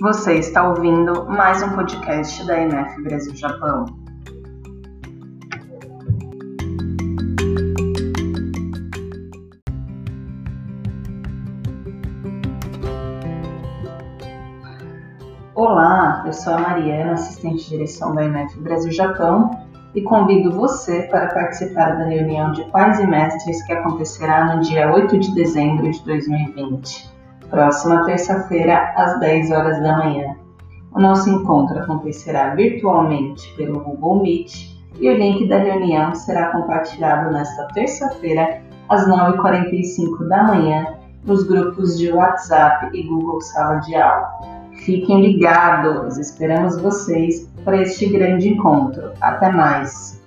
Você está ouvindo mais um podcast da MF Brasil Japão. Olá, eu sou a Mariana, assistente de direção da MF Brasil Japão, e convido você para participar da reunião de pais e mestres que acontecerá no dia 8 de dezembro de 2020 próxima terça-feira, às 10 horas da manhã. O nosso encontro acontecerá virtualmente pelo Google Meet e o link da reunião será compartilhado nesta terça-feira, às 9h45 da manhã, nos grupos de WhatsApp e Google Sala de Aula. Fiquem ligados, esperamos vocês para este grande encontro. Até mais!